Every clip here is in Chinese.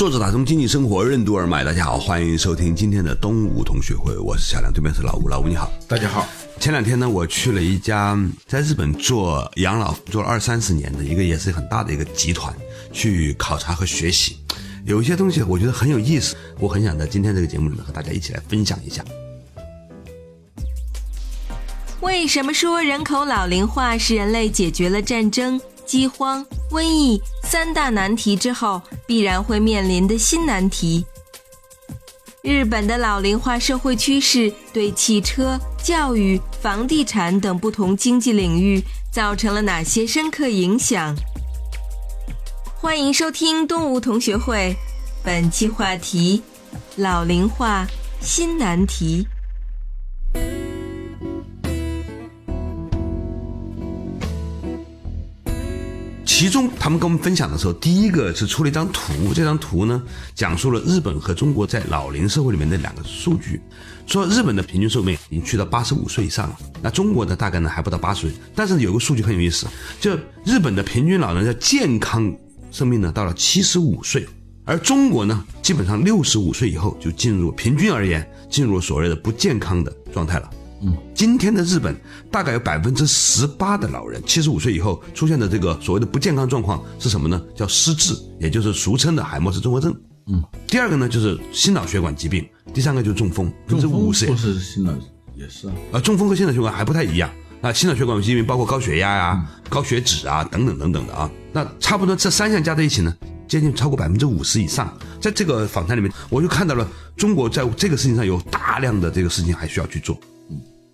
作者打通经济生活任督二脉，大家好，欢迎收听今天的东吴同学会，我是小梁，对面是老吴，老吴你好，大家好。前两天呢，我去了一家在日本做养老做了二三十年的一个也是很大的一个集团，去考察和学习，有一些东西我觉得很有意思，我很想在今天这个节目里面和大家一起来分享一下。为什么说人口老龄化是人类解决了战争、饥荒、瘟疫三大难题之后必然会面临的新难题？日本的老龄化社会趋势对汽车、教育、房地产等不同经济领域造成了哪些深刻影响？欢迎收听东吴同学会，本期话题：老龄化新难题。其中他们跟我们分享的时候，第一个是出了一张图，这张图呢讲述了日本和中国在老龄社会里面的两个数据，说日本的平均寿命已经去到八十五岁以上了，那中国的大概呢还不到八十岁，但是有个数据很有意思，就日本的平均老人的健康生命呢到了七十五岁，而中国呢基本上六十五岁以后就进入平均而言进入所谓的不健康的状态了。嗯，今天的日本大概有百分之十八的老人七十五岁以后出现的这个所谓的不健康状况是什么呢？叫失智，也就是俗称的海默氏综合症。嗯，第二个呢就是心脑血管疾病，第三个就是中风，百分之五十。不是心脑也是啊。啊，中风和心脑血管还不太一样。那，心脑血管疾病包括高血压呀、高血脂啊等等等等的啊。那差不多这三项加在一起呢，接近超过百分之五十以上。在这个访谈里面，我就看到了中国在这个事情上有大量的这个事情还需要去做。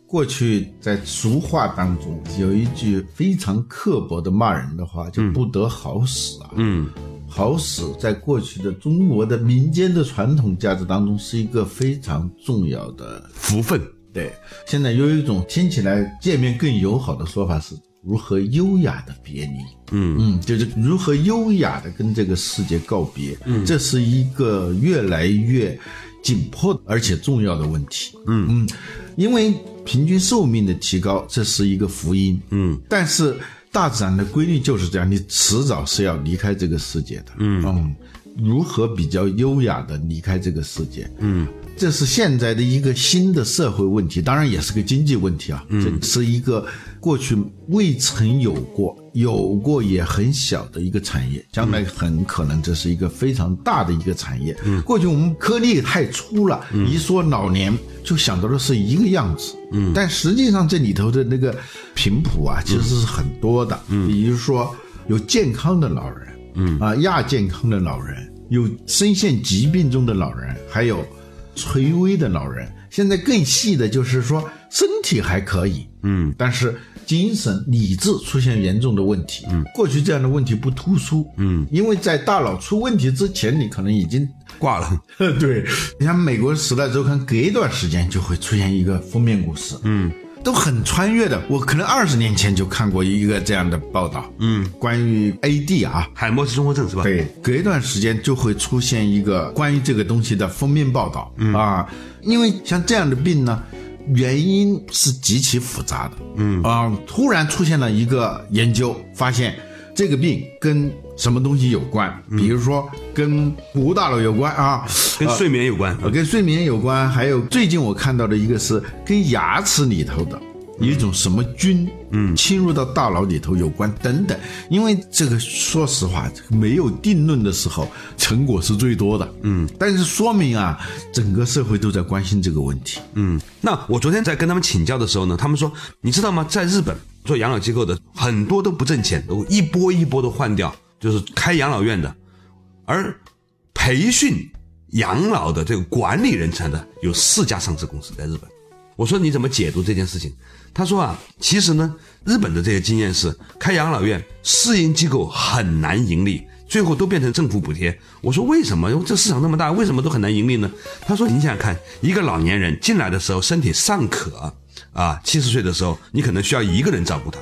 过去在俗话当中有一句非常刻薄的骂人的话，就不得好死啊。嗯，好死在过去的中国的民间的传统价值当中是一个非常重要的福分。对，现在有一种听起来界面更友好的说法是如何优雅的别离。嗯嗯，就是如何优雅的跟这个世界告别。嗯，这是一个越来越紧迫而且重要的问题。嗯嗯，因为平均寿命的提高，这是一个福音。嗯，但是大自然的规律就是这样，你迟早是要离开这个世界的。嗯如何比较优雅的离开这个世界？嗯，这是现在的一个新的社会问题，当然也是个经济问题啊。嗯，这是一个过去未曾有过、有过也很小的一个产业，将来很可能这是一个非常大的一个产业。嗯，过去我们颗粒太粗了，一说老年就想到的是一个样子。嗯，但实际上这里头的那个频谱啊，其实是很多的。嗯，比如说有健康的老人。嗯啊，亚健康的老人，有深陷疾病中的老人，还有垂危的老人。现在更细的就是说，身体还可以，嗯，但是精神理智出现严重的问题。嗯，过去这样的问题不突出，嗯，因为在大脑出问题之前，你可能已经挂了。对，你像美国《时代周刊》，隔一段时间就会出现一个封面故事，嗯。都很穿越的，我可能二十年前就看过一个这样的报道，嗯，关于 AD 啊，海默氏综合症是吧？对，隔一段时间就会出现一个关于这个东西的封面报道，嗯。啊，因为像这样的病呢，原因是极其复杂的，嗯。啊，突然出现了一个研究，发现这个病跟什么东西有关，比如说跟骨大脑有关啊，跟睡眠有关，跟睡眠有关，还有最近我看到的一个是跟牙齿里头的一种什么菌，嗯，侵入到大脑里头有关等等。因为这个说实话，没有定论的时候，成果是最多的，嗯，但是说明啊，整个社会都在关心这个问题，嗯。那我昨天在跟他们请教的时候呢，他们说，你知道吗？在日本做养老机构的很多都不挣钱，都一波一波的换掉。就是开养老院的，而培训养老的这个管理人才的有四家上市公司在日本。我说你怎么解读这件事情？他说啊，其实呢，日本的这些经验是开养老院，私营机构很难盈利，最后都变成政府补贴。我说为什么？这市场那么大，为什么都很难盈利呢？他说：“你想想看，一个老年人进来的时候身体尚可，啊，七十岁的时候你可能需要一个人照顾他，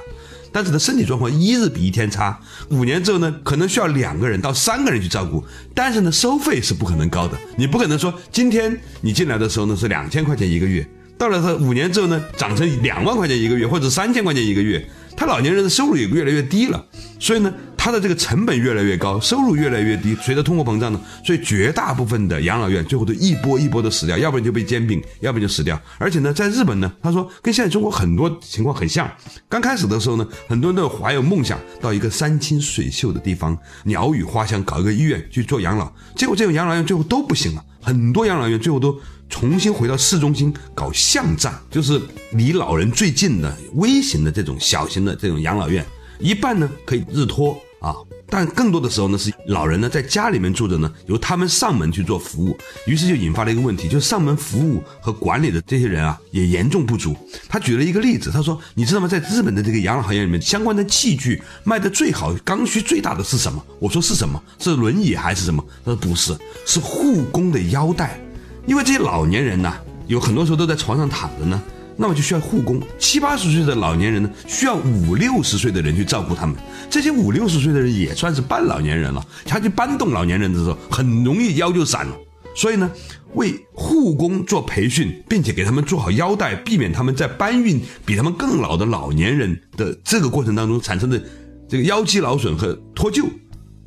但是呢身体状况一日比一天差，五年之后呢可能需要两个人到三个人去照顾，但是呢收费是不可能高的，你不可能说今天你进来的时候呢是两千块钱一个月，到了他五年之后呢涨成两万块钱一个月或者三千块钱一个月。”他老年人的收入也越来越低了，所以呢，他的这个成本越来越高，收入越来越低。随着通货膨胀呢，所以绝大部分的养老院最后都一波一波的死掉，要不然就被兼并，要不然就死掉。而且呢，在日本呢，他说跟现在中国很多情况很像。刚开始的时候呢，很多人都怀有梦想，到一个山清水秀的地方，鸟语花香，搞一个医院去做养老。结果这种养老院最后都不行了，很多养老院最后都。重新回到市中心搞巷战，就是离老人最近的微型的这种小型的这种养老院，一半呢可以日托啊，但更多的时候呢是老人呢在家里面住着呢，由他们上门去做服务，于是就引发了一个问题，就是上门服务和管理的这些人啊也严重不足。他举了一个例子，他说：“你知道吗？在日本的这个养老行业里面，相关的器具卖的最好、刚需最大的是什么？”我说：“是什么？是轮椅还是什么？”他说：“不是，是护工的腰带。”因为这些老年人呢，有很多时候都在床上躺着呢，那么就需要护工。七八十岁的老年人呢，需要五六十岁的人去照顾他们。这些五六十岁的人也算是半老年人了，他去搬动老年人的时候，很容易腰就闪了。所以呢，为护工做培训，并且给他们做好腰带，避免他们在搬运比他们更老的老年人的这个过程当中产生的这个腰肌劳损和脱臼，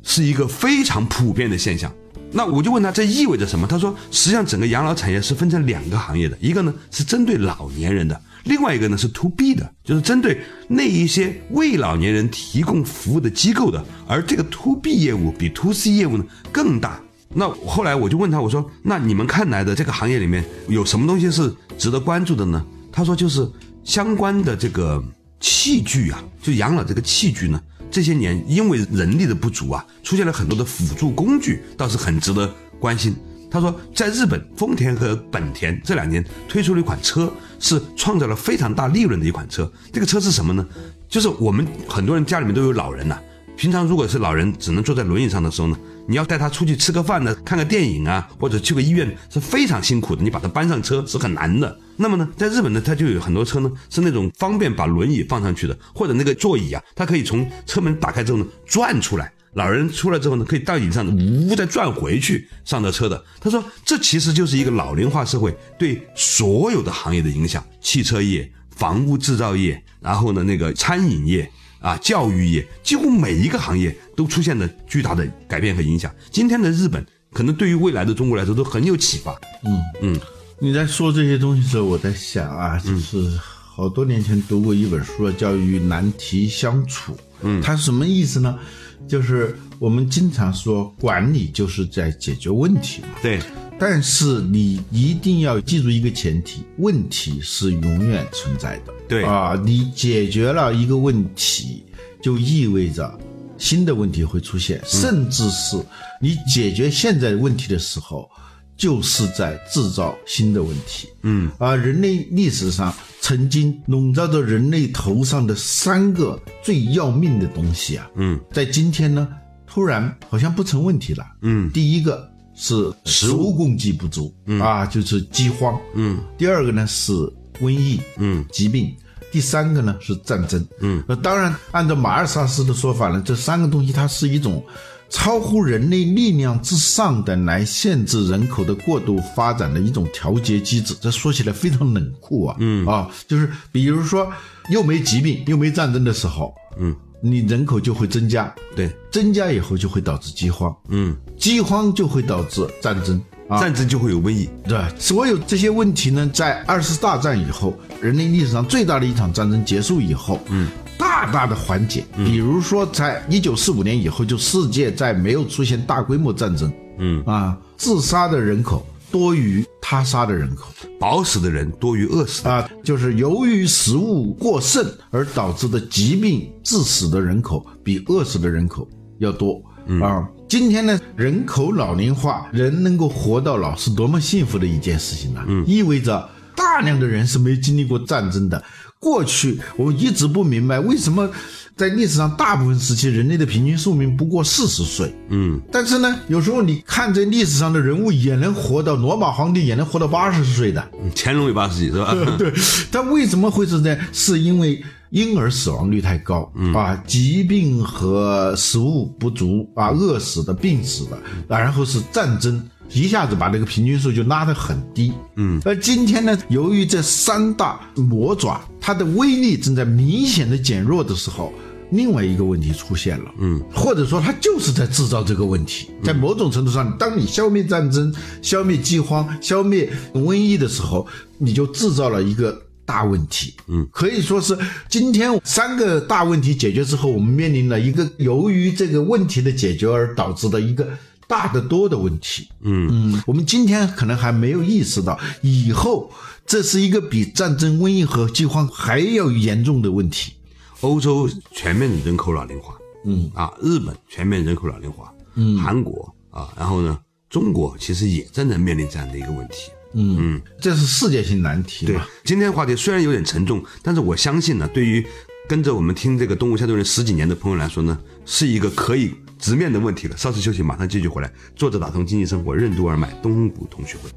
是一个非常普遍的现象。那我就问他，这意味着什么？他说，实际上整个养老产业是分成两个行业的，一个呢是针对老年人的，另外一个呢是 to B 的，就是针对那一些为老年人提供服务的机构的。而这个 to B 业务比 to C 业务呢更大。那后来我就问他，我说，那你们看来的这个行业里面有什么东西是值得关注的呢？他说，就是相关的这个器具啊，就养老这个器具呢。这些年因为人力的不足啊，出现了很多的辅助工具，倒是很值得关心。他说，在日本，丰田和本田这两年推出了一款车，是创造了非常大利润的一款车。这个车是什么呢？就是我们很多人家里面都有老人呐，平常如果是老人只能坐在轮椅上的时候呢。你要带他出去吃个饭呢，看个电影啊，或者去个医院是非常辛苦的。你把他搬上车是很难的。那么呢，在日本呢，它就有很多车呢，是那种方便把轮椅放上去的，或者那个座椅啊，它可以从车门打开之后呢转出来，老人出来之后呢，可以到椅子上呜再转回去上的车的。他说，这其实就是一个老龄化社会对所有的行业的影响，汽车业、房屋制造业，然后呢那个餐饮业。啊，教育业几乎每一个行业都出现了巨大的改变和影响。今天的日本可能对于未来的中国来说都很有启发。嗯嗯，你在说这些东西的时候，我在想啊，就是好多年前读过一本书叫《与难题相处》。嗯，它什么意思呢？就是我们经常说管理就是在解决问题嘛。对。但是你一定要记住一个前提：问题是永远存在的。对啊，你解决了一个问题，就意味着新的问题会出现，甚至是你解决现在问题的时候，就是在制造新的问题。嗯啊，人类历史上曾经笼罩着人类头上的三个最要命的东西啊，嗯，在今天呢，突然好像不成问题了。嗯，第一个。是食物供给不足啊，就是饥荒。嗯，第二个呢是瘟疫，嗯，疾病。第三个呢是战争。嗯，呃，当然，按照马尔萨斯的说法呢，这三个东西它是一种超乎人类力量之上的来限制人口的过度发展的一种调节机制。这说起来非常冷酷啊。嗯啊，就是比如说又没疾病又没战争的时候，嗯。你人口就会增加，对，增加以后就会导致饥荒，嗯，饥荒就会导致战争，战争就会有瘟疫，对所有这些问题呢，在二次大战以后，人类历史上最大的一场战争结束以后，嗯，大大的缓解。比如说，在一九四五年以后，就世界再没有出现大规模战争，嗯。啊，自杀的人口。多于他杀的人口，饱死的人多于饿死啊，就是由于食物过剩而导致的疾病致死的人口比饿死的人口要多啊。今天呢，人口老龄化，人能够活到老是多么幸福的一件事情呢？嗯，意味着大大量的人是没经历过战争的。过去我一直不明白为什么在历史上大部分时期人类的平均寿命不过四十岁。嗯，但是呢，有时候你看这历史上的人物也能活到罗马皇帝也能活到八十岁的。乾隆也八十几是吧？对，但为什么会是这样？是因为婴儿死亡率太高、啊，疾病和食物不足啊，饿死的、病死的，啊然后是战争。一下子把这个平均数就拉得很低，嗯，而今天呢，由于这三大魔爪它的威力正在明显的减弱的时候，另外一个问题出现了，嗯，或者说它就是在制造这个问题，在某种程度上，当你消灭战争、消灭饥荒、消灭瘟疫的时候，你就制造了一个。大问题，嗯，可以说是今天三个大问题解决之后，我们面临了一个由于这个问题的解决而导致的一个大得多的问题，嗯。嗯，我们今天可能还没有意识到，以后这是一个比战争、瘟疫和饥荒还要严重的问题。欧洲全面人口老龄化，嗯。啊，日本全面人口老龄化，嗯，韩国啊，然后呢，中国其实也正在面临这样的一个问题。嗯，这是世界性难题对？，今天话题虽然有点沉重，但是我相信呢，对于跟着我们听这个《动物相对论》十几年的朋友来说呢，是一个可以直面的问题了。稍事休息，马上继续回来。坐着打通经济生活，任督二脉，东吴同学会。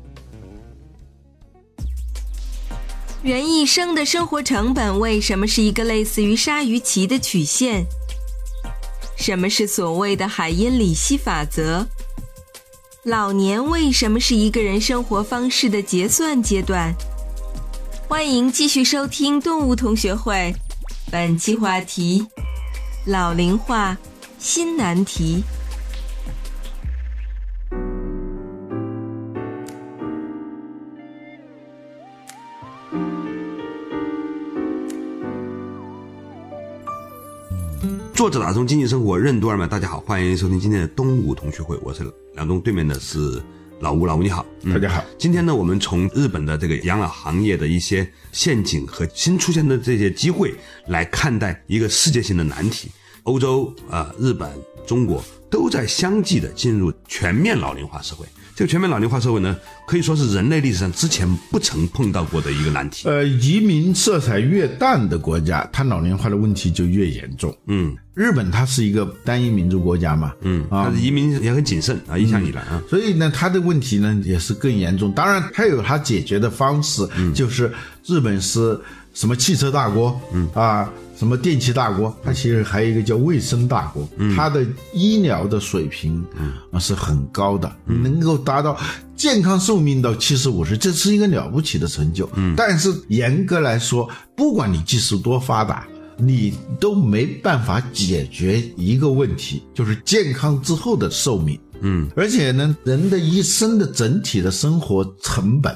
人一生的生活成本为什么是一个类似于鲨鱼鳍的曲线？什么是所谓的海因里希法则？老年为什么是一个人生活方式的结算阶段？欢迎继续收听动物同学会，本期话题：老龄化新难题。作者打通经济生活，任督二脉。大家好，欢迎收听今天的东吴同学会，我是梁东，对面的是老吴，老吴你好，嗯大家好。今天呢，我们从日本的这个养老行业的一些陷阱和新出现的这些机会来看待一个世界性的难题。欧洲啊、日本、中国都在相继的进入全面老龄化社会。这个全面老龄化社会呢，可以说是人类历史上之前不曾碰到过的一个难题。呃，移民色彩越淡的国家，它老龄化的问题就越严重。嗯日本它是一个单一民族国家嘛，嗯，啊移民也很谨慎啊，一向以来啊，所以呢，它的问题呢也是更严重。当然，它有它解决的方式，就是日本是什么汽车大国，嗯啊，什么电器大国，它其实还有一个叫卫生大国，它的医疗的水平啊是很高的，能够达到健康寿命到七十五岁，这是一个了不起的成就。嗯，但是严格来说，不管你技术多发达。你都没办法解决一个问题，就是健康之后的寿命。嗯，而且呢，人的一生的整体的生活成本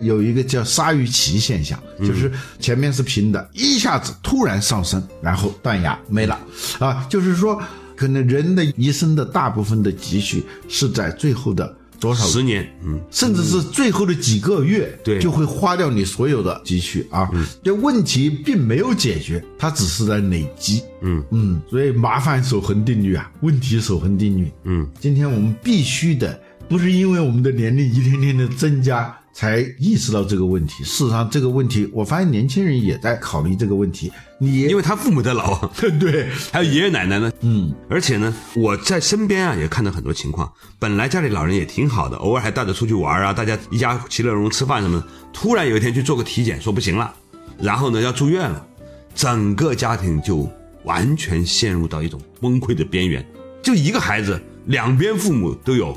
有一个叫鲨鱼鳍现象，就是前面是平的，一下子突然上升，然后断崖没了。啊，就是说，可能人的一生的大部分的积蓄是在最后的多少十年，嗯，甚至是最后的几个月，对。就会花掉你所有的积蓄啊。这问题并没有解决，它只是在累积。嗯。嗯，所以麻烦守恒定律啊，问题守恒定律。嗯，今天我们必须的，不是因为我们的年龄一天天的增加才意识到这个问题。事实上，这个问题，我发现年轻人也在考虑这个问题。你因为他父母在老。啊，对，还有爷爷奶奶呢，嗯，而且呢，我在身边啊也看到很多情况，本来家里老人也挺好的，偶尔还带着出去玩啊，大家一家其乐融融吃饭什么的，突然有一天去做个体检，说不行了，然后呢要住院了，整个家庭就完全陷入到一种崩溃的边缘，就一个孩子，两边父母都有，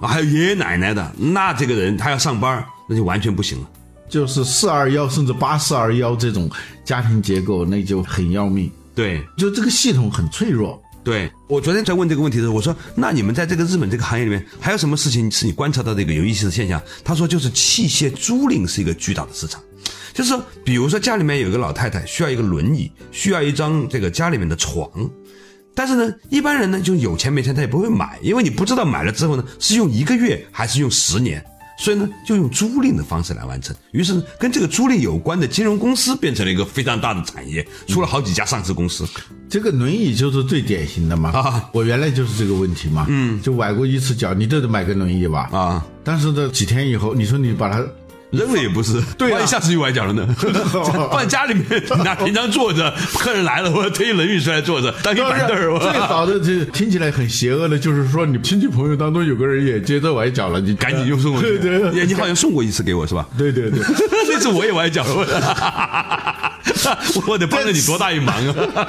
啊还有爷爷奶奶的，那这个人他要上班，那就完全不行了。就是四二幺甚至八四二幺这种家庭结构，那就很要命。对，就这个系统很脆弱。对我昨天在问这个问题的时候，我说：“那你们在这个日本这个行业里面，还有什么事情是你观察到这个有意思的现象？”他说：“就是器械租赁是一个巨大的市场，就是说，比如说家里面有一个老太太需要一个轮椅，需要一张这个家里面的床，但是呢，一般人呢就有钱没钱他也不会买，因为你不知道买了之后呢是用一个月还是用十年。”所以呢，就用租赁的方式来完成。于是呢，跟这个租赁有关的金融公司变成了一个非常大的产业，出了好几家上市公司。这个轮椅就是最典型的嘛。啊我原来就是这个问题嘛。嗯，就崴过一次脚，你都得买个轮椅吧。啊，但是呢，几天以后，你说你把它扔了也不是，对啊万一下次又崴脚了呢？放家里面，那平常坐着，客人来了，我推冷雨出来坐着，当一板凳儿。我最早的这 听起来很邪恶的，就是说你亲戚朋友当中有个人也接着崴脚了，你赶紧就送过去。对对哎你好像送过一次给我是吧？对对对，那次我也崴脚了，我得帮了你多大一忙啊！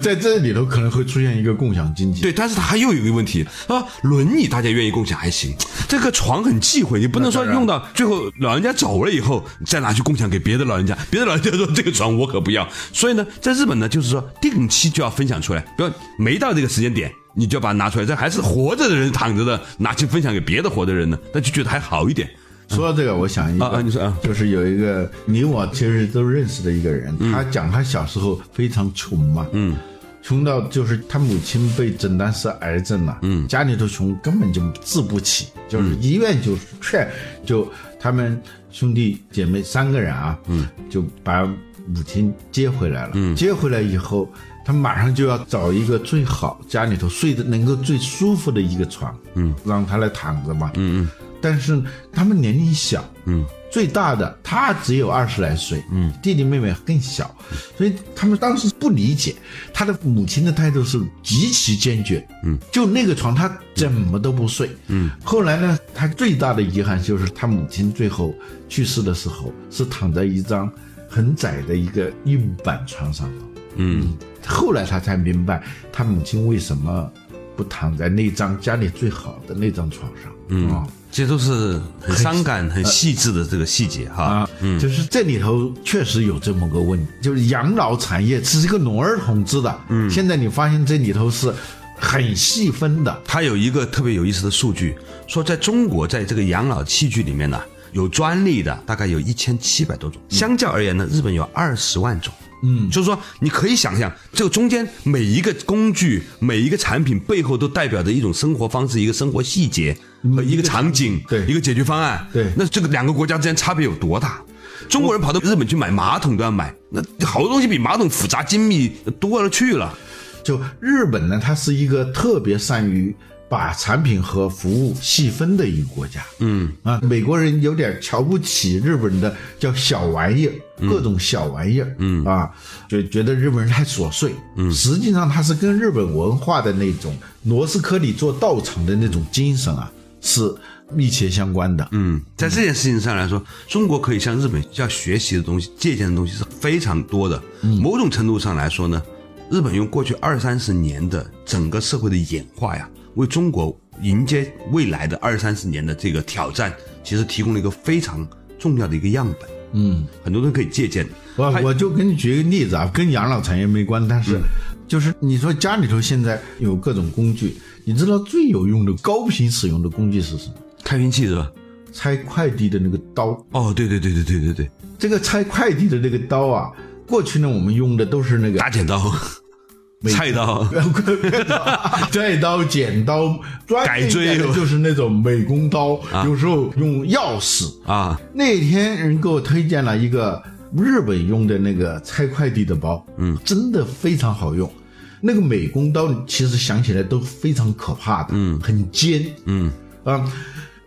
在这里头可能会出现一个共享经济。对，但是它又有一个问题啊，轮椅大家愿意共享还行，这个床很忌讳，你不能说用到最后老人家走了以后再拿去共享给别的老人家，别的老人家说这个床我可不要。所以呢，在日本呢，就是说定期就要分享出来，比如没到这个时间点。你就把它拿出来，这还是活着的人躺着的，拿去分享给别的活的人呢，那就觉得还好一点。说到这个，我想一个，啊啊你说啊。就是有一个你我其实都认识的一个人，他讲他小时候非常穷嘛，嗯，穷到就是他母亲被诊断是癌症了，嗯，家里头穷根本就治不起，就是医院就劝，就他们兄弟姐妹三个人啊，嗯，就把母亲接回来了，嗯，接回来以后。他马上就要找一个最好家里头睡的能够最舒服的一个床，嗯，让他来躺着嘛，嗯嗯。但是他们年龄小，嗯，最大的他只有二十来岁，嗯，弟弟妹妹更小，所以他们当时不理解他的母亲的态度是极其坚决，嗯，就那个床他怎么都不睡，嗯。后来呢，他最大的遗憾就是他母亲最后去世的时候是躺在一张很窄的一个硬板床上头，嗯。后来他才明白，他母亲为什么不躺在那张家里最好的那张床上。嗯，啊、这都是很伤感、很细致的这个细节哈。啊，嗯，就是这里头确实有这么个问题，就是养老产业是一个农儿统治的。嗯，现在你发现这里头是很细分的。它有一个特别有意思的数据，说在中国，在这个养老器具里面呢，有专利的大概有一千七百多种，相较而言呢，日本有二十万种。嗯，就是说，你可以想象，这个中间每一个工具、每一个产品背后都代表着一种生活方式、一个生活细节和一个场景，对一个解决方案。对，那这个两个国家之间差别有多大？中国人跑到日本去买马桶都要买，那好多东西比马桶复杂精密多了去了。就日本呢，它是一个特别善于。把产品和服务细分的一个国家，嗯。啊，美国人有点瞧不起日本的叫小玩意儿，各种小玩意儿，嗯。啊，就觉得日本人太琐碎，嗯，实际上它是跟日本文化的那种螺丝科里做道场的那种精神啊是密切相关的，嗯，在这件事情上来说，中国可以向日本要学习的东西、借鉴的东西是非常多的，某种程度上来说呢，日本用过去二三十年的整个社会的演化呀。为中国迎接未来的二三十年的这个挑战，其实提供了一个非常重要的一个样本。嗯，很多人可以借鉴。我我就给你举一个例子啊，跟养老产业没关，但是就是你说家里头现在有各种工具，你知道最有用的高频使用的工具是什么？开瓶器是吧？拆快递的那个刀。哦，对对对对对对对，这个拆快递的那个刀啊，过去呢我们用的都是那个大剪刀。菜刀、菜刀、剪刀，改锥。就是那种美工刀，有时候用钥匙。啊。那天人给我推荐了一个日本用的那个拆快递的包，嗯，真的非常好用。那个美工刀其实想起来都非常可怕的，嗯，很尖，嗯。啊。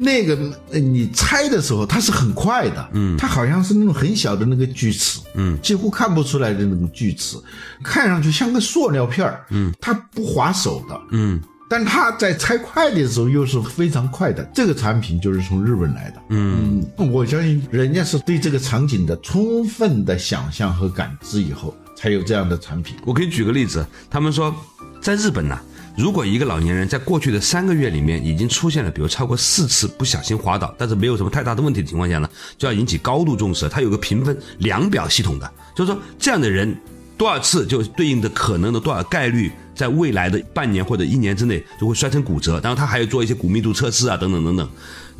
那个你拆的时候，它是很快的，嗯，它好像是那种很小的那个锯齿，嗯，几乎看不出来的那种锯齿，看上去像个塑料片儿，嗯，它不划手的，嗯，但它在拆快递的时候又是非常快的。这个产品就是从日本来的，嗯，我相信人家是对这个场景的充分的想象和感知以后，才有这样的产品。我给你举个例子，他们说在日本呢。如果一个老年人在过去的三个月里面已经出现了，比如超过四次不小心滑倒，但是没有什么太大的问题的情况下呢，就要引起高度重视。它有个评分量表系统的，就是说这样的人多少次就对应的可能的多少概率，在未来的半年或者一年之内就会摔成骨折。然后他还要做一些骨密度测试啊，等等等等。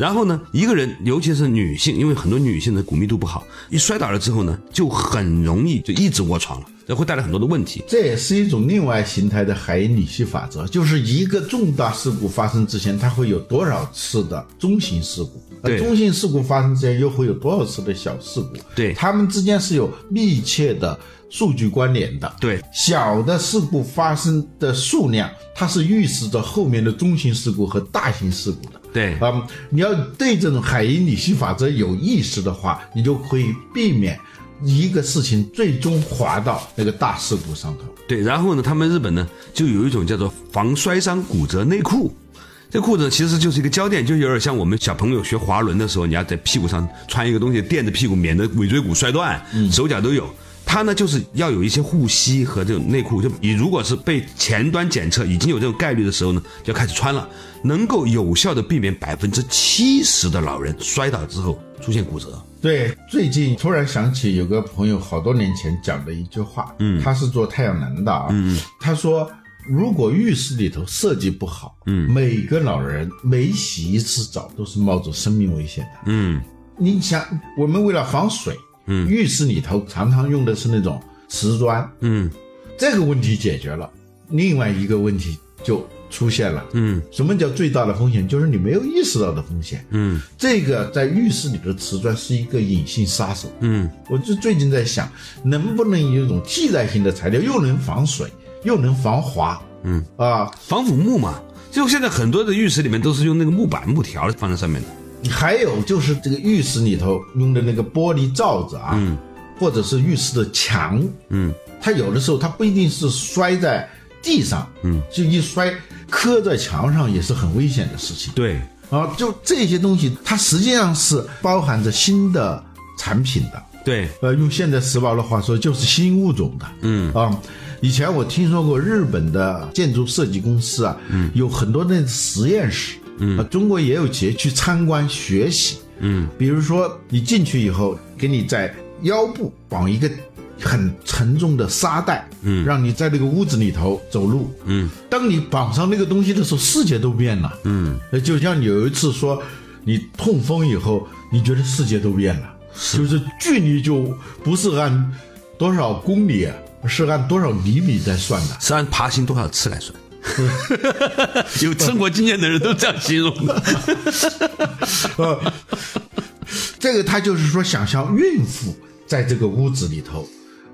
然后呢，一个人尤其是女性，因为很多女性的骨密度不好，一摔倒了之后呢，就很容易就一直卧床了。这会带来很多的问题。这也是一种另外形态的海因里希法则，就是一个重大事故发生之前，它会有多少次的中型事故，而中型事故发生之前又会有多少次的小事故，对它们之间是有密切的数据关联的。对小的事故发生的数量，它是预示着后面的中型事故和大型事故的。对啊、你要对这种海因里希法则有意识的话，你就可以避免一个事情最终滑到那个大事故上头。对，然后呢，他们日本呢就有一种叫做防摔伤骨折内裤。这裤子其实就是一个胶垫，就有点像我们小朋友学滑轮的时候，你要在屁股上穿一个东西垫着屁股，免得尾椎骨摔断，手脚都有。它呢就是要有一些护膝和这种内裤，就你如果是被前端检测已经有这种概率的时候呢，就要开始穿了，能够有效的避免百分之七十的老人摔倒之后出现骨折。对，最近突然想起有个朋友好多年前讲的一句话，嗯，他是做太阳能的啊，嗯，他说如果浴室里头设计不好，嗯，每个老人每洗一次澡都是冒着生命危险的，嗯，你想，我们为了防水，嗯，浴室里头常常用的是那种瓷砖，嗯，这个问题解决了，另外一个问题就出现了，嗯，什么叫最大的风险？就是你没有意识到的风险，嗯，这个在浴室里的瓷砖是一个隐性杀手，嗯，我就最近在想，能不能有一种替代性的材料，又能防水，又能防滑，嗯。啊，防腐木嘛，就现在很多的浴室里面都是用那个木板、木条放在上面的。还有就是这个浴室里头用的那个玻璃罩子啊，或者是浴室的墙，嗯，它有的时候它不一定是摔在地上，嗯，就一摔磕在墙上也是很危险的事情。对，啊，就这些东西，它实际上是包含着新的产品的。对，呃，用现在时髦的话说，就是新物种的。嗯啊，以前我听说过日本的建筑设计公司啊，嗯，有很多那实验室。嗯啊，中国也有企业去参观学习。嗯，比如说你进去以后，给你在腰部绑一个很沉重的沙袋，嗯，让你在那个屋子里头走路。嗯，当你绑上那个东西的时候，世界都变了。嗯，就像你有一次说，你痛风以后，你觉得世界都变了。就是距离就不是按多少公里，是按多少厘米在算的。是按爬行多少次来算。有生活经验的人都这样形容的。呃，这个他就是说，想象孕妇在这个屋子里头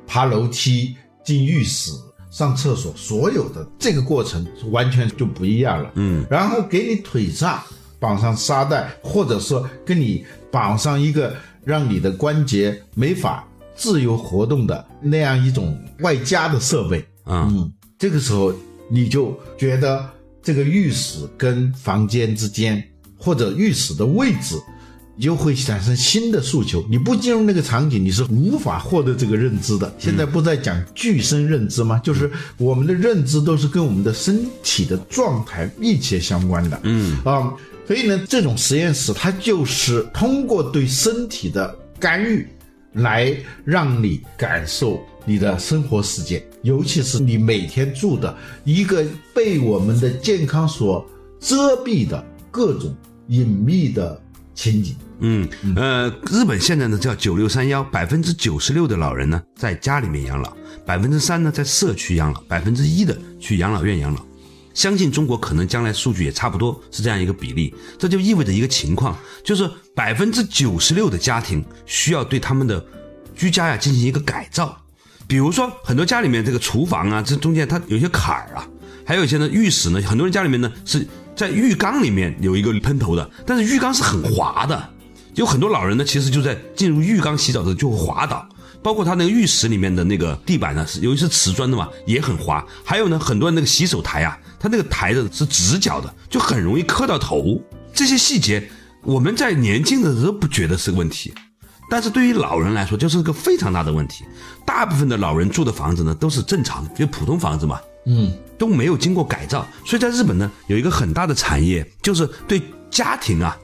爬楼梯、进浴室、上厕所，所有的这个过程完全就不一样了。嗯，然后给你腿上绑上沙袋，或者说给你绑上一个让你的关节没法自由活动的那样一种外加的设备。嗯，这个时候你就觉得这个浴室跟房间之间，或者浴室的位置，你就会产生新的诉求。你不进入那个场景，你是无法获得这个认知的。现在不在讲具身认知吗？就是我们的认知都是跟我们的身体的状态密切相关的。嗯啊，所以呢，这种实验室它就是通过对身体的干预，来让你感受你的生活世界，尤其是你每天住的一个被我们的健康所遮蔽的各种隐秘的情景。嗯，呃，日本现在呢叫九六三幺，百分之九十六的老人呢在家里面养老，百分之三呢在社区养老，百分之一的去养老院养老。相信中国可能将来数据也差不多是这样一个比例，这就意味着一个情况，就是百分之九十六的家庭需要对他们的居家呀进行一个改造。比如说，很多家里面这个厨房啊，这中间它有些坎儿啊，还有一些呢浴室呢，很多人家里面呢是在浴缸里面有一个喷头的，但是浴缸是很滑的，有很多老人呢其实就在进入浴缸洗澡的时候就会滑倒。包括他那个浴室里面的那个地板呢，是由于是瓷砖的嘛，也很滑。还有呢，很多人那个洗手台啊，它那个台子是直角的，就很容易磕到头。这些细节，我们在年轻的时候不觉得是个问题，但是对于老人来说，就是个非常大的问题。大部分的老人住的房子呢，都是正常就普通房子嘛，嗯，都没有经过改造。所以在日本呢，有一个很大的产业，就是对家庭啊。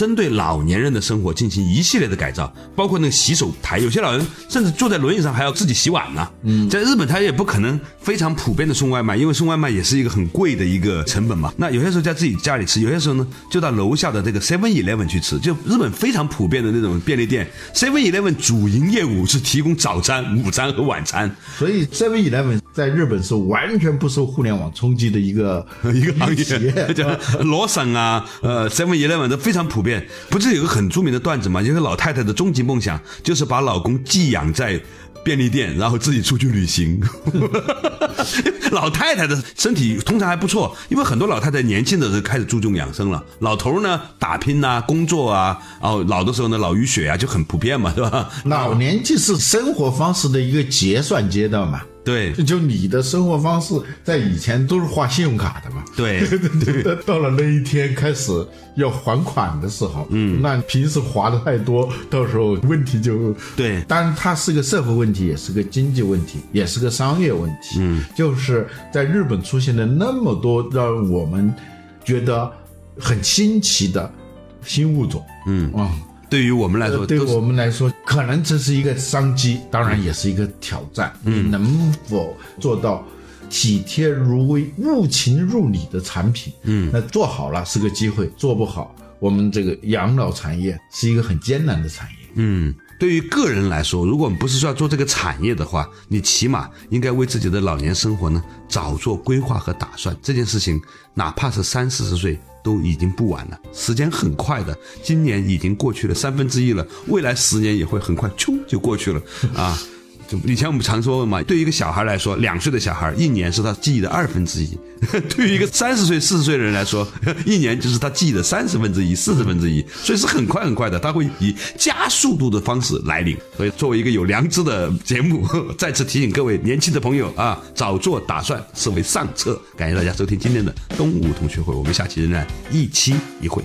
针对老年人的生活进行一系列的改造，包括那个洗手台，有些老人甚至坐在轮椅上还要自己洗碗呢。嗯，在日本他也不可能非常普遍的送外卖，因为送外卖也是一个很贵的一个成本嘛。那有些时候在自己家里吃，有些时候呢就到楼下的这个 Seven Eleven 去吃。就日本非常普遍的那种便利店，Seven Eleven 主营业务是提供早餐、午餐和晚餐。所以 Seven Eleven 在日本是完全不受互联网冲击的一个 一个行业业，叫罗森啊，呃，Seven Eleven 都非常普遍。不是有个很著名的段子吗？就是老太太的终极梦想就是把老公寄养在便利店，然后自己出去旅行。老太太的身体通常还不错，因为很多老太太年轻的时候开始注重养生了。老头呢，打拼呐、工作啊，然后老的时候呢，脑淤血啊就很普遍嘛，是吧？老年就是生活方式的一个结算阶段嘛。对。就你的生活方式在以前都是花信用卡的嘛，对。对对，到了那一天开始要还款的时候，嗯，那平时花的太多，到时候问题就对。当然它是个社会问题，也是个经济问题，也是个商业问题，嗯，就是在日本出现了那么多让我们觉得很新奇的新物种，嗯。啊。对于我们来说，对我们来说，可能这是一个商机，当然也是一个挑战。你能否做到体贴入微、物情入理的产品？嗯，那做好了是个机会，做不好，我们这个养老产业是一个很艰难的产业。嗯，对于个人来说，如果不是说要做这个产业的话，你起码应该为自己的老年生活呢早做规划和打算。这件事情，哪怕是三四十岁。都已经不晚了，时间很快的，今年已经过去了三分之一了，未来十年也会很快，咻就过去了啊！以前我们常说嘛，对于一个小孩来说，两岁的小孩一年是他记忆的二分之一；对于一个三十岁、四十岁的人来说，一年就是他记忆的三十分之一、四十分之一，所以是很快很快的，他会以加速度的方式来临。所以作为一个有良知的节目，再次提醒各位年轻的朋友啊，早做打算是为上策。感谢大家收听今天的东吴同学会，我们下期仍然一期一会。